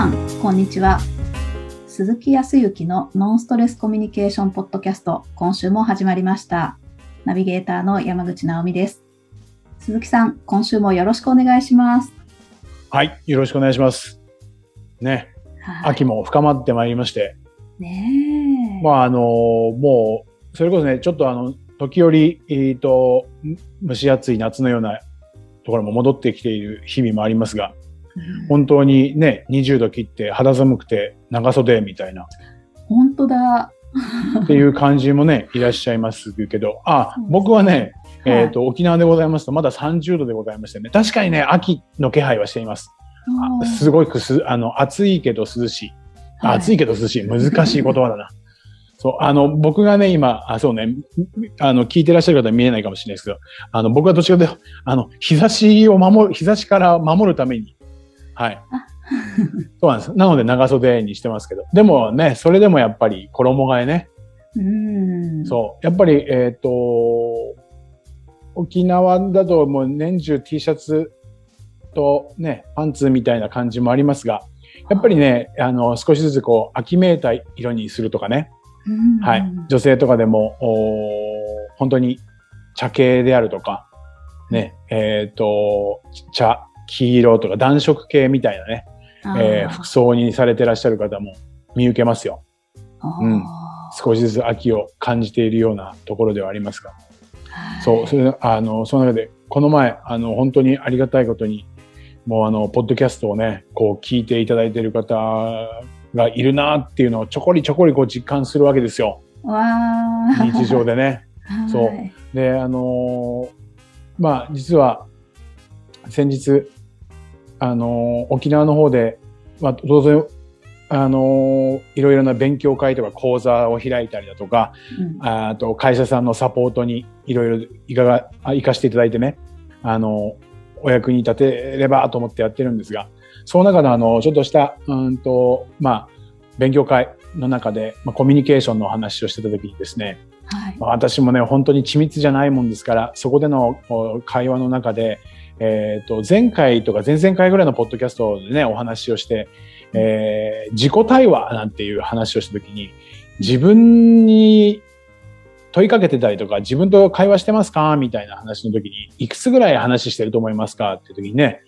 さん、こんにちは。鈴木康之のノンストレスコミュニケーションポッドキャスト、今週も始まりました。ナビゲーターの山口直美です。鈴木さん、今週もよろしくお願いします。はい、よろしくお願いします。ね、はい秋も深まってまいりまして、ねえ。まああのもうそれこそね、ちょっとあの時折えっ、と蒸し暑い夏のようなところも戻ってきている日々もありますが、うん本当にね、20度切って肌寒くて長袖みたいな本当だ。っていう感じもね、いらっしゃいますけど、あ僕はね、はいえっ、と沖縄でございますとまだ30度でございましてね、確かにね秋の気配はしています。あすごいくすあの暑いけど涼しい。あ暑いけど涼しい。難しい言葉だな。そう、あの、僕がね、今、あ、そうね、あの、聞いてらっしゃる方は見えないかもしれないですけど、あの、僕はどっちかというと、あの、日差しを守る、日差しから守るために、はい。そうなんです。なので長袖にしてますけど。でもね、それでもやっぱり衣替えね。うん。そう。やっぱり、えっ、と、沖縄だともう年中 T シャツとね、パンツみたいな感じもありますが、やっぱりね、あの、少しずつこう、秋めいた色にするとかね、うん、はい。女性とかでも、おー本当に茶系であるとか、ね、えっ、と、茶、黄色とか暖色系みたいなね、えー服装にされてらっしゃる方も見受けますよ。うん少しずつ秋を感じているようなところではありますが。そう、それあの、その中で、この前、あの、本当にありがたいことに、もうあの、ポッドキャストをね、こう聞いていただいている方がいるなっていうのをちょこりちょこりこう実感するわけですよ。日常でね。そうはいで、あのーまあ、実は、先日、あのー沖縄の方で、まあ、当然、あのーいろいろな勉強会とか講座を開いたりだとか、うんあと会社さんのサポートにいろいろいかが、あ生かしていただいてね、あの、お役に立てればと思ってやってるんですが、その中のあの、ちょっとした、うんと、まあ、勉強会の中で、まあ、コミュニケーションのお話をしてた時にですね、はい。まあ私もね、本当に緻密じゃないもんですから、そこでのお会話の中で、えっ、と、前回とか前々回ぐらいのポッドキャストでね、お話をして、えー自己対話なんていう話をしたときに、自分に問いかけてたりとか、自分と会話してますか？みたいな話の時に、いくつぐらい話してると思いますかっていう時にね、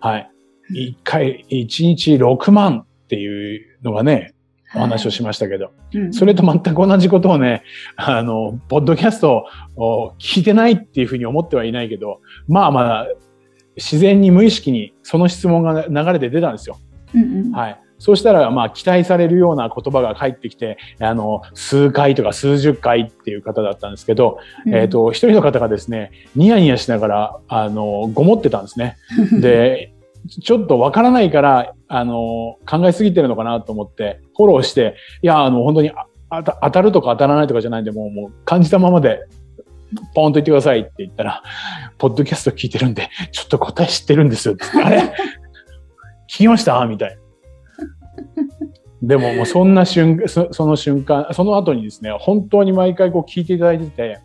はい。一回、一日6万っていうのがね、お話をしましたけど、うんそれと全く同じことをね、あの、ポッドキャストを聞いてないっていうふうに思ってはいないけど、まあまあ、自然に無意識にその質問が流れて出たんですよ。うんうんはい。そうしたら、まあ、期待されるような言葉が返ってきて、あの、数回とか数十回っていう方だったんですけど、うんえっ、と、一人の方がですね、ニヤニヤしながら、あの、ごもってたんですね。で、ちょっとわからないから、あの、考えすぎてるのかなと思って、フォローして、いや、あの、本当にああた当たるとか当たらないとかじゃないんで、もう、もう感じたままで、ポーンと言ってくださいって言ったら、ポッドキャスト聞いてるんで、ちょっと答え知ってるんですよ。あれ？聞きました？みたいな。でももうそんな瞬そその瞬間、その後にですね、本当に毎回こう聞いていただいてて、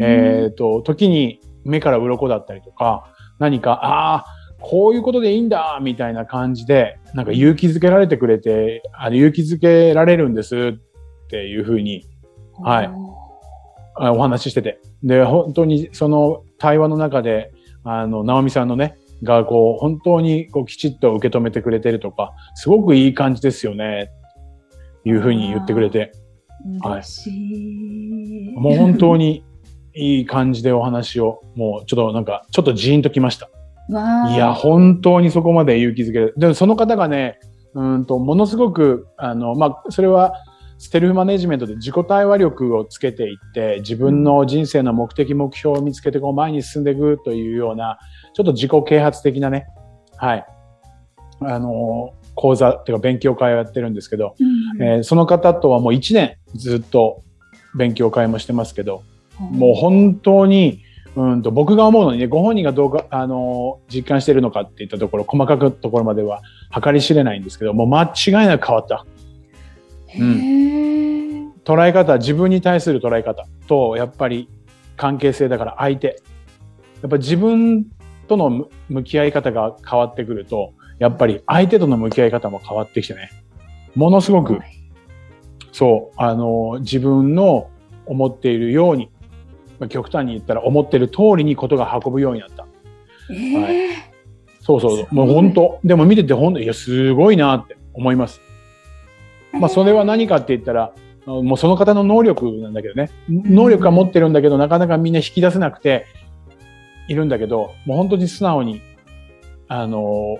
えっ、と、時に目から鱗だったりとか、何か、ああ、こういうことでいいんだ、みたいな感じで、なんか勇気づけられてくれて、あの勇気づけられるんですっていうふうにはいあお話ししてて。で、本当にその対話の中で、あの、直美さんのね、がこう、本当にこうきちっと受け止めてくれてるとか、すごくいい感じですよね、いうふうに言ってくれて、はい。もう本当にいい感じでお話を、もうちょっとなんか、ちょっとジーンときました。いや、本当にそこまで勇気づける。でもその方がね、うんと、ものすごく、あの、まあ、それは、ステルフマネジメントで自己対話力をつけていって、自分の人生の目的、目標を見つけて、こう前に進んでいくというような、ちょっと自己啓発的なね、はい、あの、講座っていうか勉強会をやってるんですけど、うんえーその方とはもう1年ずっと勉強会もしてますけど、もう本当に、うんと僕が思うのにね、ご本人がどうか、あのー実感しているのかっていったところ、細かくところまでは計り知れないんですけど、もう間違いなく変わった。へー捉え方、自分に対する捉え方と、やっぱり関係性だから相手。やっぱ自分との向向き合い方が変わってくると、やっぱり相手との向き合い方も変わってきてね。ものすごく、そう、あの、自分の思っているように、まあ極端に言ったら思ってる通りにことが運ぶようになった。えーそうそうそう。すごいもう本当。でも見てて本当、いや、すごいなって思います。まあ、それは何かって言ったら、もうその方の能力なんだけどね。能力は持ってるんだけど、なかなかみんな引き出せなくているんだけど、もう本当に素直に、あの、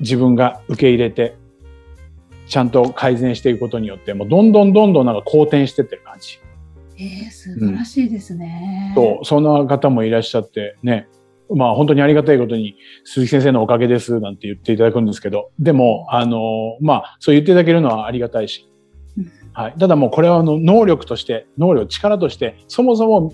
自分が受け入れて、ちゃんと改善していくことによって、もうどんどんどんどんなんか好転してってる感じ。えー素晴らしいですね。そう、そんな方もいらっしゃってね。まあ本当にありがたいことに鈴木先生のおかげですなんて言っていただくんですけど、でも、あの、まあそう言っていただけるのはありがたいしうん。はい。ただもうこれはあの能力として、能力、力として、そもそも、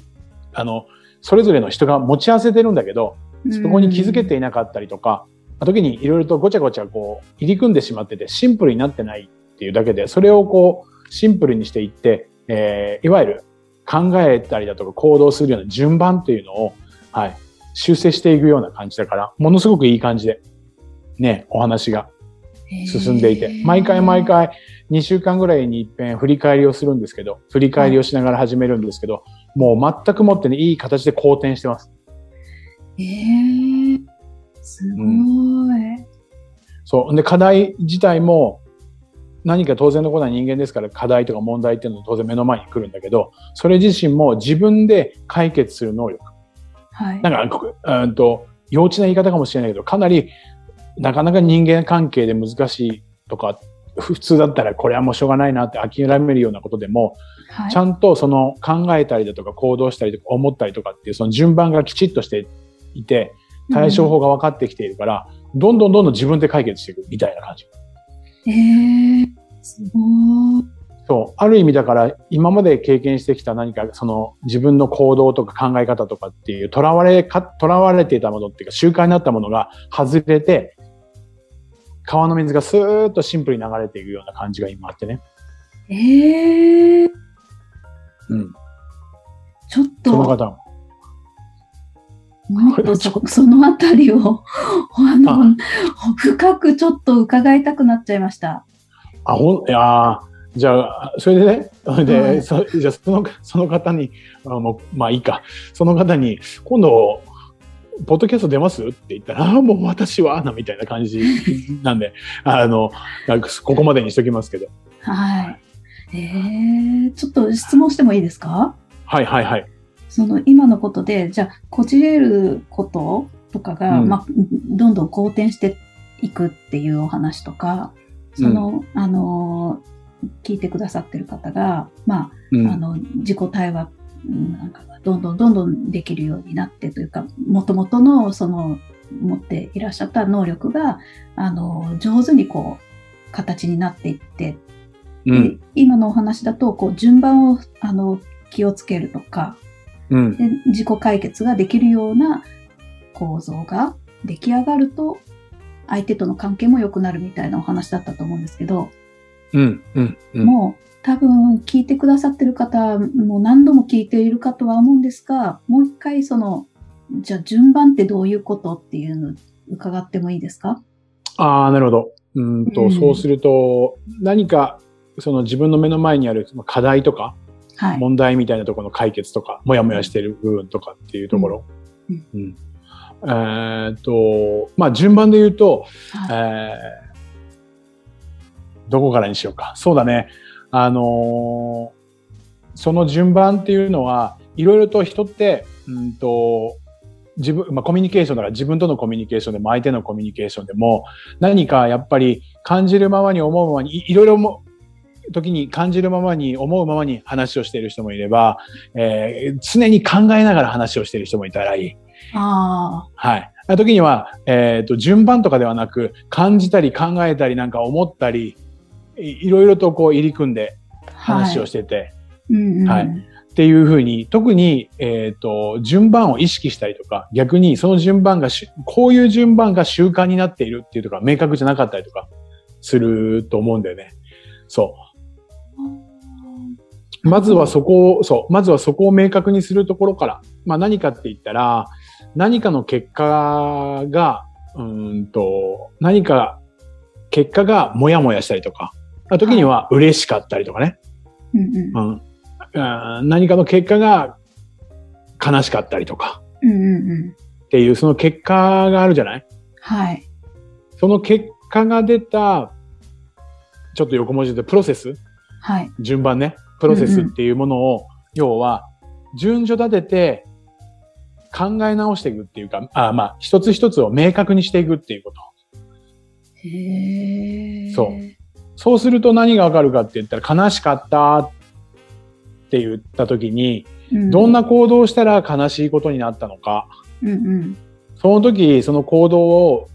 あの、それぞれの人が持ち合わせてるんだけど、そこに気づけていなかったりとか、時にいろいろとごちゃごちゃこう入り組んでしまっててシンプルになってないっていうだけで、それをこうシンプルにしていって、えーいわゆる考えたりだとか行動するような順番っていうのを、はい、修正していくような感じだから、ものすごくいい感じで、ね、お話が進んでいて、毎回毎回2週間ぐらいに一遍振り返りをするんですけど、振り返りをしながら始めるんですけど、もう全くもってね、いい形で好転してます。えー、すごい。そう。で、課題自体も、何か当然のことは人間ですから課題とか問題っていうのは当然目の前に来るんだけど、それ自身も自分で解決する能力。はい。なんか、こうんと、幼稚な言い方かもしれないけど、かなり、なかなか人間関係で難しいとか、普通だったらこれはもうしょうがないなって諦めるようなことでも、はいちゃんとその考えたりだとか行動したりとか思ったりとかっていうその順番がきちっとしていて、対処法が分かってきているから、どんどんどんどん自分で解決していくみたいな感じ。えー、すごい。そう。ある意味だから、今まで経験してきた何か、その自分の行動とか考え方とかっていう、囚われか、囚われていたものっていうか、習慣になったものが外れて、川の水がスーッとシンプルに流れていくような感じが今あってね。えー、うん。ちょっそのと、方も。もっとそ そのあたりを、あの、深くちょっと伺いたくなっちゃいました。あ、ほん、いやーじゃあ、それでね、それで、はいそじゃあその、その方に、あもうまあいいか。その方に、今度、ポッドキャスト出ます？って言ったら、ああ、もう私は、な、みたいな感じ なんで、あの、ここまでにしときますけど。はい。えー、ちょっと質問してもいいですか？はいはいはい。その今のことで、じゃあ、こじれることとかが、うんまあ、どんどん好転していくっていうお話とか、その、あの、聞いてくださってる方が、まうんあ、あの、自己対話うんなんかがどんどんどんどんできるようになってというか、もともとのその持っていらっしゃった能力が、あの、上手にこう、形になっていって、でうん。今のお話だと、こう、順番を、あの、気をつけるとか、うん。で自己解決ができるような構造が出来上がると、相手との関係も良くなるみたいなお話だったと思うんですけど、うん。うん。うん。もう多分聞いてくださってる方も何度も聞いているかとは思うんですが、もう一回その、じゃあ順番ってどういうことっていうのを伺ってもいいですか？ああ、なるほど。うんと、うんそうすると、何か、その自分の目の前にある課題とか、はい。問題みたいなところの解決とか、もやもやしている部分とかっていうところ。うんうんえーっと、まあ、順番で言うと、はいえーどこからにしようか。そうだね。あのーその順番っていうのは、いろいろと人って、うんと、自分、まあ、コミュニケーションだから自分とのコミュニケーションでも相手のコミュニケーションでも何かやっぱり感じるままに思うままにいいろいろも時に感じるままに思うままに話をしている人もいれば、えー常に考えながら話をしている人もいたらいい。あはい。あ時には、えっ、と、順番とかではなく、感じたり考えたりなんか思ったり、いいろいろとこう入り組んであ、話をはい。してて、うんうんはいっていうふうに、特に、えっ、と、順番を意識したりとか、逆にその順番がし、こういう順番が習慣になっているっていうとか、明確じゃなかったりとか、すると思うんだよね。そう。まずはそこを、そう、まずはそこを明確にするところから、まあ何かって言ったら、何かの結果が、うーんと、何か結果がモヤモヤしたりとか、時には嬉しかったりとかね。うんうんうんうん何かの結果が悲しかったりとかうんうんうん。っていうその結果があるじゃない？はい。その結果が出た、ちょっと横文字でプロセス？はい。順番ね。プロセスっていうものを、要は、順序立てて考え直していくっていうか、あまあ、一つ一つを明確にしていくっていうこと。へえ。そうそうすると何がわかるかって言ったら、悲しかったって言った時に、うん。どんな行動をしたら悲しいことになったのか、うんうん。その時、その行動を、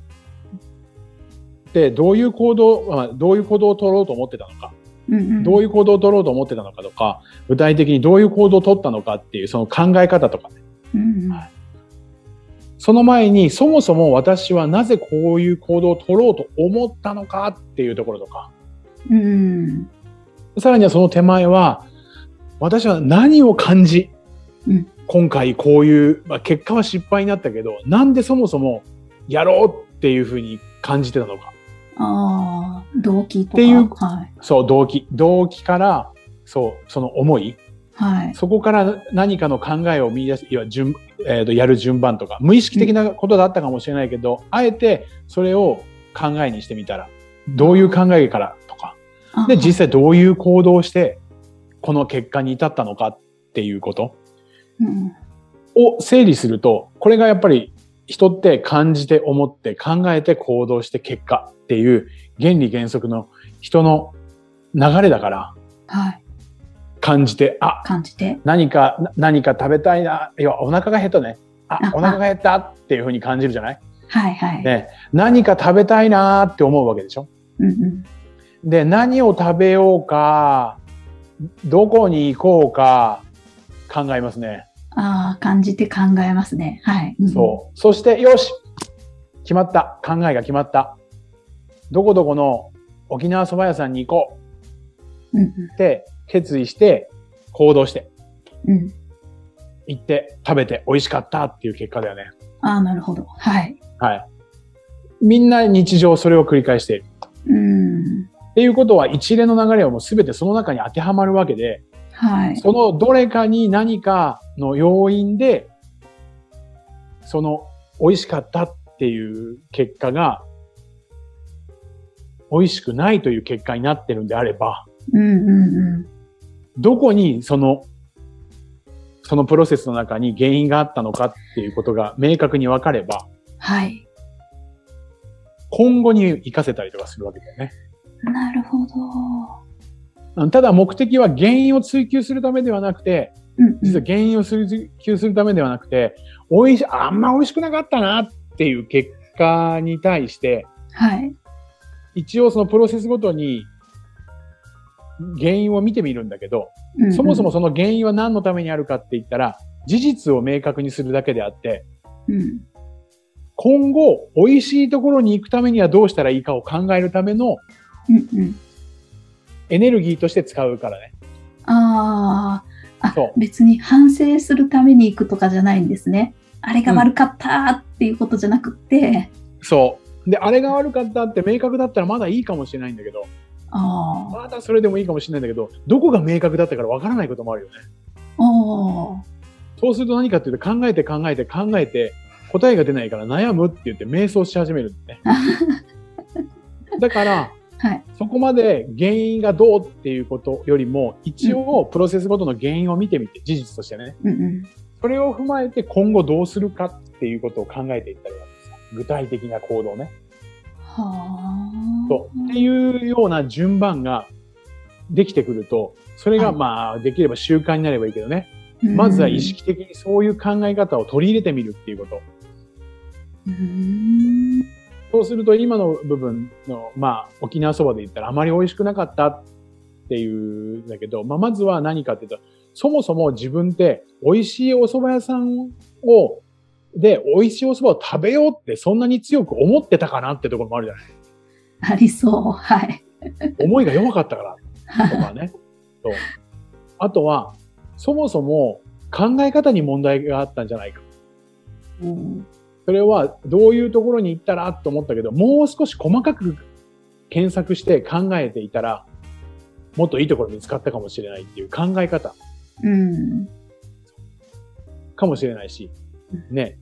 で、どういう行動、まあどういう行動を取ろうと思ってたのか、うんうん。どういう行動を取ろうと思ってたのかとか、具体的にどういう行動を取ったのかっていうその考え方とかね。はいその前に、そもそも私はなぜこういう行動を取ろうと思ったのかっていうところとか、うん。さらにはその手前は、私は何を感じ、うん今回こういう、まあ、結果は失敗になったけど、なんでそもそもやろうっていうふうに感じてたのか。ああ、動機とか。っていうはい。そう、動機。動機から、そう、その思い。はい。そこから何かの考えを見出す、いわ順、えーと、やる順番とか、無意識的なことだったかもしれないけど、あえてそれを考えにしてみたら、どういう考えからとか、あで、実際どういう行動をして、この結果に至ったのかっていうことうんを整理すると、これがやっぱり人って感じて思って考えて行動して結果っていう原理原則の人の流れだから、はい。感じて、あ、感じて。何か、な何か食べたいな、要はお腹が減ったね。ああ、お腹が減ったっていうふうに感じるじゃない？はいはい。ね。何か食べたいなって思うわけでしょ？うんうん。で、何を食べようか、どこに行こうか考えますね。ああ、感じて考えますね。はい。うんそう。そして、よし決まった。考えが決まった。どこどこの沖縄そば屋さんに行こうんうって決意して行動してうん。うん。行って食べて美味しかったっていう結果だよね。ああ、なるほど。はい。はい。みんな日常それを繰り返している。うん。っていうことは一連の流れはもう全てその中に当てはまるわけで、はい。そのどれかに何かの要因で、その美味しかったっていう結果が、美味しくないという結果になってるんであれば、うんうんうん。どこにその、そのプロセスの中に原因があったのかっていうことが明確に分かれば、はい。今後に活かせたりとかするわけだよね。なるほど。うんただ目的は原因を追求するためではなくて、うんうん。実は原因を追求するためではなくて、美味し、あんま美味しくなかったなっていう結果に対して、はい。一応そのプロセスごとに原因を見てみるんだけど、うんうんそもそも、その原因は何のためにあるかって言ったら、事実を明確にするだけであって、うん。今後美味しいところに行くためにはどうしたらいいかを考えるためのうんうん。エネルギーとして使うからね。ああ、あそう別に反省するために行くとかじゃないんですね。あれが悪かったっていうことじゃなくって、そう。で、あれが悪かったって明確だったらまだいいかもしれないんだけど、まだそれでもいいかもしれないんだけど、どこが明確だったからわからないこともあるよね。そうすると何かっていうと考えて考えて考えて答えが出ないから悩むって言って瞑想し始めるんだね。だから、はい。そこまで原因がどうっていうことよりも、一応プロセスごとの原因を見てみて、事実としてね。うんうん。それを踏まえて今後どうするかっていうことを考えていったらいいわけですよ。具体的な行動ね。はあ。そう。っていうような順番ができてくると、それがはいまあ、できれば習慣になればいいけどね。うんまずは意。識的にそういう考え方を取り入れてみるっていうこと。うん。そうすると今の部分の、まあ、沖縄そばで言ったらあまり美味しくなかったっていうんだけど、まあ、まずは何かっていうと、そもそも自分って美味しいお蕎麦屋さんを、で、美味しいお蕎麦を食べようってそんなに強く思ってたかなってところもあるじゃない。ありそう。はい。思いが弱かったからとかね。そう。あとは、そもそも考え方に問題があったんじゃないか。うんそれはどういうところに行ったらと思ったけど、もう少し細かく検索して考えていたら、もっといいところ見つかったかもしれないっていう考え方うん。かもしれないし、ね。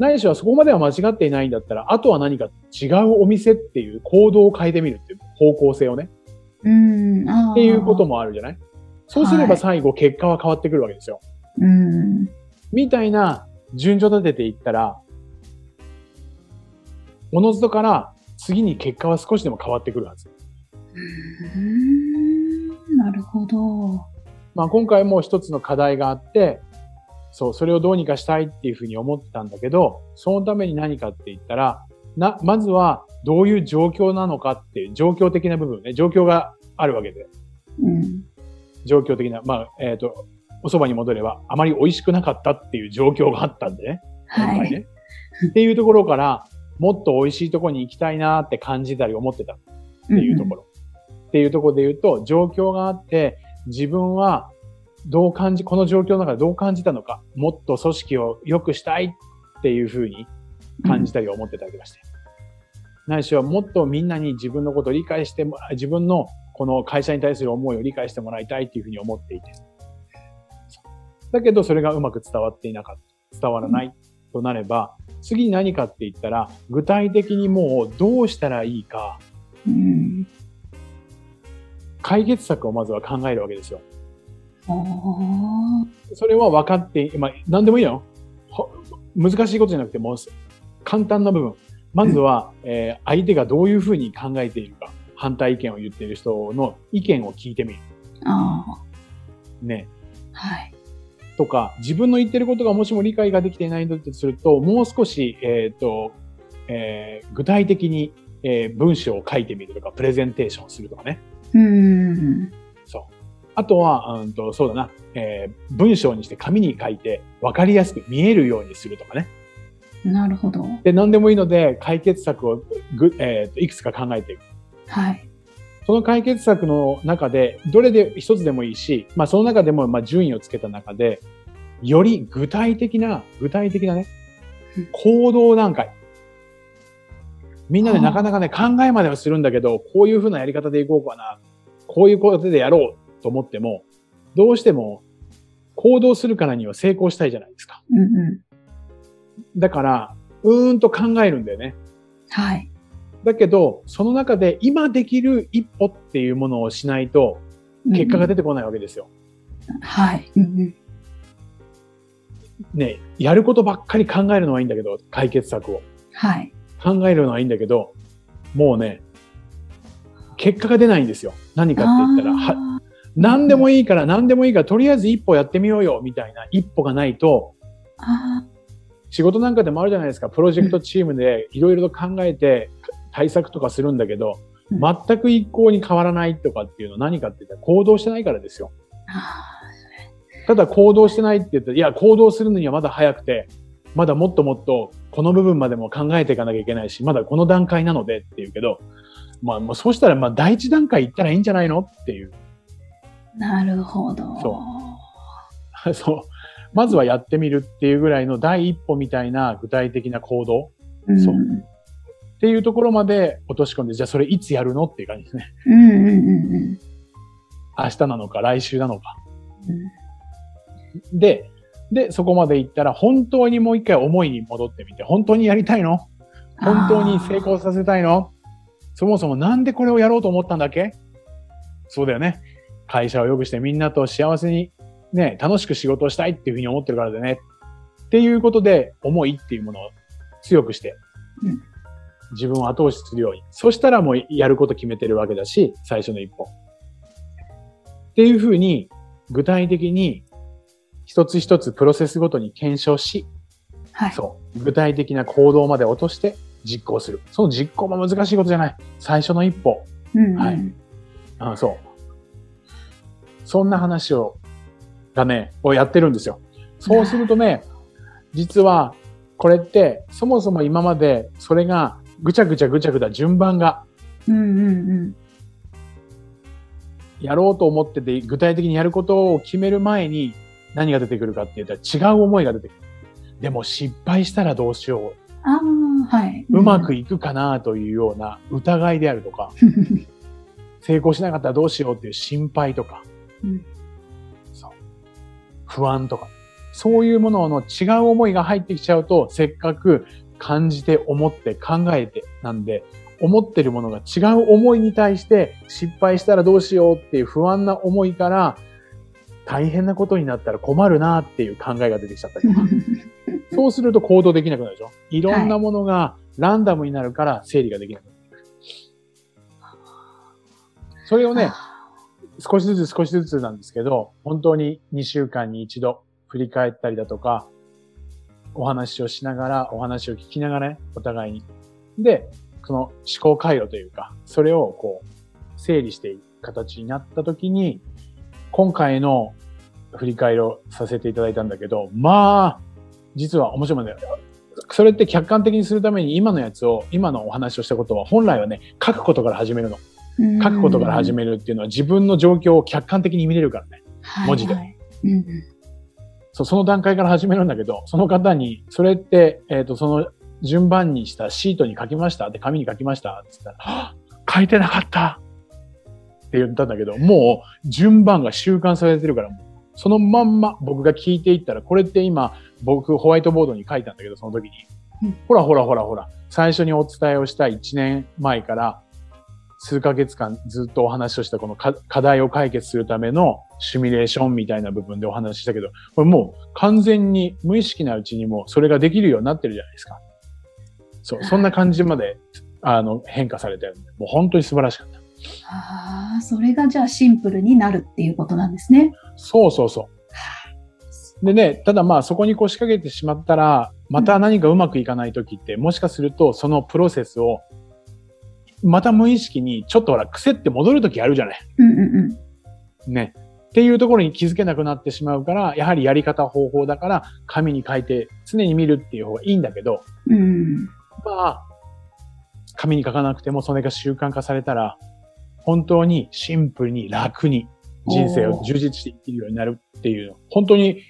ないしはそこまでは間違っていないんだったら、あとは何か違うお店っていう行動を変えてみるっていう方向性をね、うん。っていうこともあるじゃない？そうすれば最後結果は変わってくるわけですよ。うん。みたいな順序立てていったら、おのずとから次に結果は少しでも変わってくるはず。うん。なるほど。まあ今回も一つの課題があって、そう、それをどうにかしたいっていうふうに思ってたんだけど、そのために何かって言ったら、な、まずはどういう状況なのかっていう状況的な部分ね、状況があるわけで、うん。状況的な、まあ、えっ、と、お蕎麦に戻ればあまり美味しくなかったっていう状況があったんでね。今はい。回ね。っていうところから、もっと美味しいところに行きたいなって感じたり思ってたっていうところ。っていうところで言うと、状況があって、自分はどう感じ、この状況の中でどう感じたのか、もっと組織を良くしたいっていうふうに感じたり思ってたりとかして。ないしはもっとみんなに自分のことを理解しても、自分のこの会社に対する思いを理解してもらいたいっていうふうに思っていて。だけどそれがうまく伝わっていなかった。伝わらないとなれば、次に何かって言ったら、具体的にもうどうしたらいいか、うん。解決策をまずは考えるわけですよ。それは分かって、まあ、何でもいいよ。ほ難しいことじゃなくて、もう簡単な部分。まずは、えー相手がどういうふうに考えているか、反対意見を言っている人の意見を聞いてみる。あね。あ。はい。とか、自分の言ってることがもしも理解ができていないんだとすると、もう少し、えっ、と、えー具体的に、えー文章を書いてみるとか、プレゼンテーションするとかね。うん。あとは、うんと、そうだな、えー文章にして紙に書いて分かりやすく見えるようにするとかね。なるほど。で、何でもいいので、解決策をぐ、えーといくつか考えていく。はい。その解決策の中で、どれで一つでもいいし、まあその中でも、まあ順位をつけた中で、より具体的な、具体的なねうん、行動段階。みんなでなかなかね、考えまではするんだけど、こういうふうなやり方でいこうかな。こういうことでやろうと思っても、どうしても行動するからには成功したいじゃないですか。うんうだから、うーんと考えるんだよね。ん。はい。だけど、その中で今できる一歩っていうものをしないと、結果が出てこないわけですよ。はい。うんうん。ね、やることばっかり考えるのはいいんだけど、解決策を。はい。考えるのはいいんだけど、もうね、結果が出ないんですよ。何かって言ったら、はあ何でもいいから何でもいいから、とりあえず一歩やってみようよ、みたいな一歩がないと、仕事なんかでもあるじゃないですか。プロジェクトチームでいろいろと考えて対策とかするんだけど、うん全く一向に変わらないとかっていうのは何かって言ったら行動してないからですよ。ただ行動してないって言ったら、いや、行動するのにはまだ早くて、まだもっともっとこの部分までも考えていかなきゃいけないし、まだこの段階なのでって言うけど、まあもうそうしたらまあ第一段階行ったらいいんじゃないのっていう。ーなるほど。そ そう。まずはやってみるっていうぐらいの第一歩みたいな具体的な行動うん。そうっていうところまで落とし込んで、じゃあそれいつやるのっていう感じですね。うんうんうんうん明日なのか来週なのか。うん。で、で、そこまで行ったら本当にもう一回思いに戻ってみて、本当にやりたいの？本当に成功させたいの？そもそもなんでこれをやろうと思ったんだっけ？そうだよね。会社を良くしてみんなと幸せにね、楽しく仕事をしたいっていうふうに思ってるからでね。っていうことで思いっていうものを強くしてうん、自分を後押しするように。そしたらもうやること決めてるわけだし、最初の一歩。っていうふうに具体的に一つ一つプロセスごとに検証し、はい。そう。具体的な行動まで落として実行する。その実行も難しいことじゃない。最初の一歩。うんうん。はいあそう。そんな話を、がね、をやってるんですよ。そうするとね、実は、これって、そもそも今まで、それが、ぐちゃぐちゃぐちゃぐちゃ順番が、うんうんうん。やろうと思ってて、具体的にやることを決める前に、何が出てくるかって言ったら違う思いが出てくる。でも失敗したらどうしよああ、はい。う。うまくいくかなというような疑いであるとか、成功しなかったらどうしようっていう心配とか、うん。そう。不安とか、そういうものの違う思いが入ってきちゃうと、せっかく感じて思って考えてなんで、思ってるものが違う思いに対して失敗したらどうしようっていう不安な思いから大変なことになったら困るなっていう考えが出てきちゃったりとか。そうすると行動できなくなるでしょ？いろんなものがランダムになるから整理ができなくなる。それをね、少しずつ少しずつなんですけど、本当に2週間に一度振り返ったりだとか、お話をしながら、お話を聞きながらね、お互いに。で、その思考回路というか、それをこう、整理していく形になったときに、今回の振り返りをさせていただいたんだけど、まあ、実は面白いんだよ。それって客観的にするために今のやつを、今のお話をしたことは本来はね、書くことから始めるの。書くことから始めるっていうのは自分の状況を客観的に見れるからね。文字で。うんうん。そう、その段階から始めるんだけど、その方に、それって、えっ、と、その順番にしたシートに書きましたって紙に書きましたって言ったら、書いてなかったって言ったんだけど、もう順番が習慣されてるから、そのまんま僕が聞いていったら、これって今、僕ホワイトボードに書いたんだけど、その時に。うん。ほらほらほらほら、最初にお伝えをした1年前から、数ヶ月間ずっとお話をしたこの課課題を解決するためのシミュレーションみたいな部分でお話ししたけど、これもう完全に無意識なうちにもそれができるようになってるじゃないですか。そう、そんな感じまで、あの、変化されてるんで、もう本当に素晴らしかった。ああ、それがじゃあシンプルになるっていうことなんですね。そうそうそう。でね、ただまあそこに腰掛けてしまったら、また何かうまくいかない時って、もしかするとそのプロセスを、また無意識にちょっとほら癖って戻る時あるじゃない。うんうんうん。ね。っていうところに気づけなくなってしまうから、やはりやり方方法だから、紙に書いて常に見るっていう方がいいんだけど、うん。まあ、紙に書かなくてもそれが習慣化されたら、本当にシンプルに楽に人生を充実していけるようになるっていう、本当に、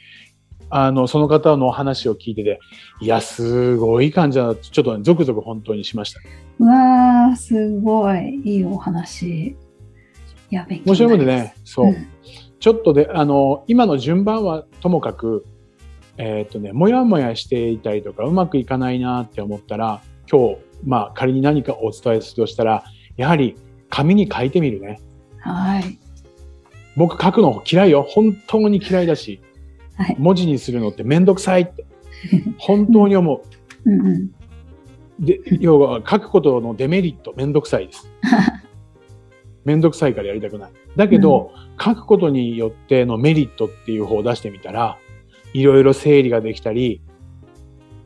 あの、その方の話を聞いてて、いや、すごい感じだな、ちょっとね、ゾクゾク本当にしました。うわあ、すごいいいお話。いや、勉強面白いもんでね、そう。うんちょっとで、あの、今の順番はともかく、えーっ、とね、もやもやしていたりとか、うまくいかないなって思ったら、今日、まあ仮に何かお伝えするとしたら、やはり紙に書いてみるね。はい。僕書くの嫌いよ。本当に嫌いだし、はい。文字にするのってめんどくさいって、本当に思うんうん。う。で、要は書くことのデメリット、めんどくさいです。めんどくさいからやりたくない。だけど、書くことによってのメリットっていう方を出してみたら、いろいろ整理ができたり、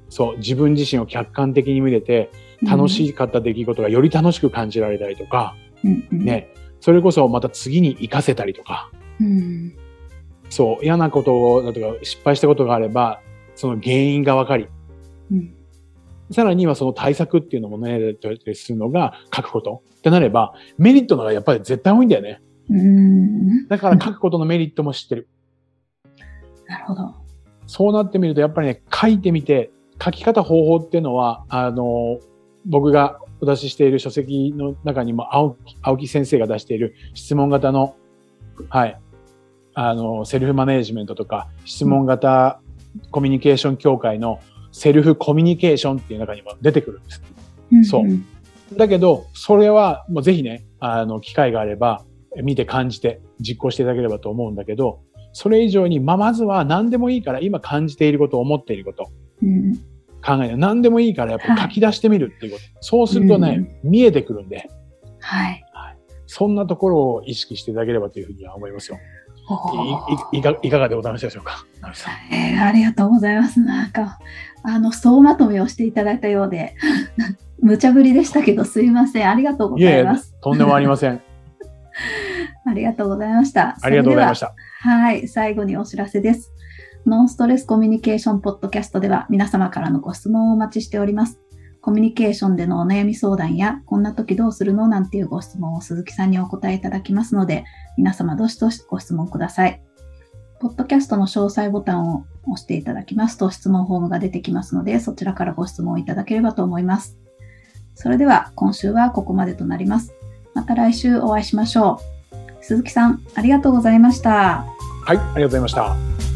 そう、自分自身を客観的に見れて、楽しかった出来事がより楽しく感じられたりとか、うんうん。ね、それこそまた次に活かせたりとか、うん。そう、嫌なことだとか失敗したことがあれば、その原因が分かり、うん。さらにはその対策っていうのもね、するのが書くことってなれば、メリットの方がやっぱり絶対多いんだよね。うん。だから書くことのメリットも知ってる。なるほど。そうなってみると、やっぱりね、書いてみて、書き方方法っていうのは、あの、僕がお出ししている書籍の中にも青木、青木先生が出している質問型の、はい、あの、セルフマネージメントとか、質問型コミュニケーション協会のセルフコミュニケーションっていう中にも出てくるんです。そうんだけど、それはもうぜひね、あの、機会があれば、見て感じて実行していただければと思うんだけど、それ以上に、まあ、まずは何でもいいから、今感じていること、思っていること、うん。考える。何でもいいから、やっぱ書き出してみるっていうこと。そうするとね、見えてくるんで、はい。そんなところを意識していただければというふうには思いますよ。いいいかいかがでございましたでしょうか？えーありがとうございます。なんか、あの、総まとめをしていただいたようで、無茶ぶりでしたけど、すいません。ありがとうごいえいえざいます。、とんでもありません。ありがとうございました。ありがとうございました。はい、最後にお知らせです。ノンストレスコミュニケーションポッドキャストでは皆様からのご質問をお待ちしております。コミュニケーションでのお悩み相談や、こんな時どうするの？なんていうご質問を鈴木さんにお答えいただきますので、皆様どしどしご質問ください。ポッドキャストの詳細ボタンを押していただきますと質問フォームが出てきますので、そちらからご質問いただければと思います。それでは今週はここまでとなります。また来週お会いしましょう。鈴木さん、ありがとうございました。はい、ありがとうございました。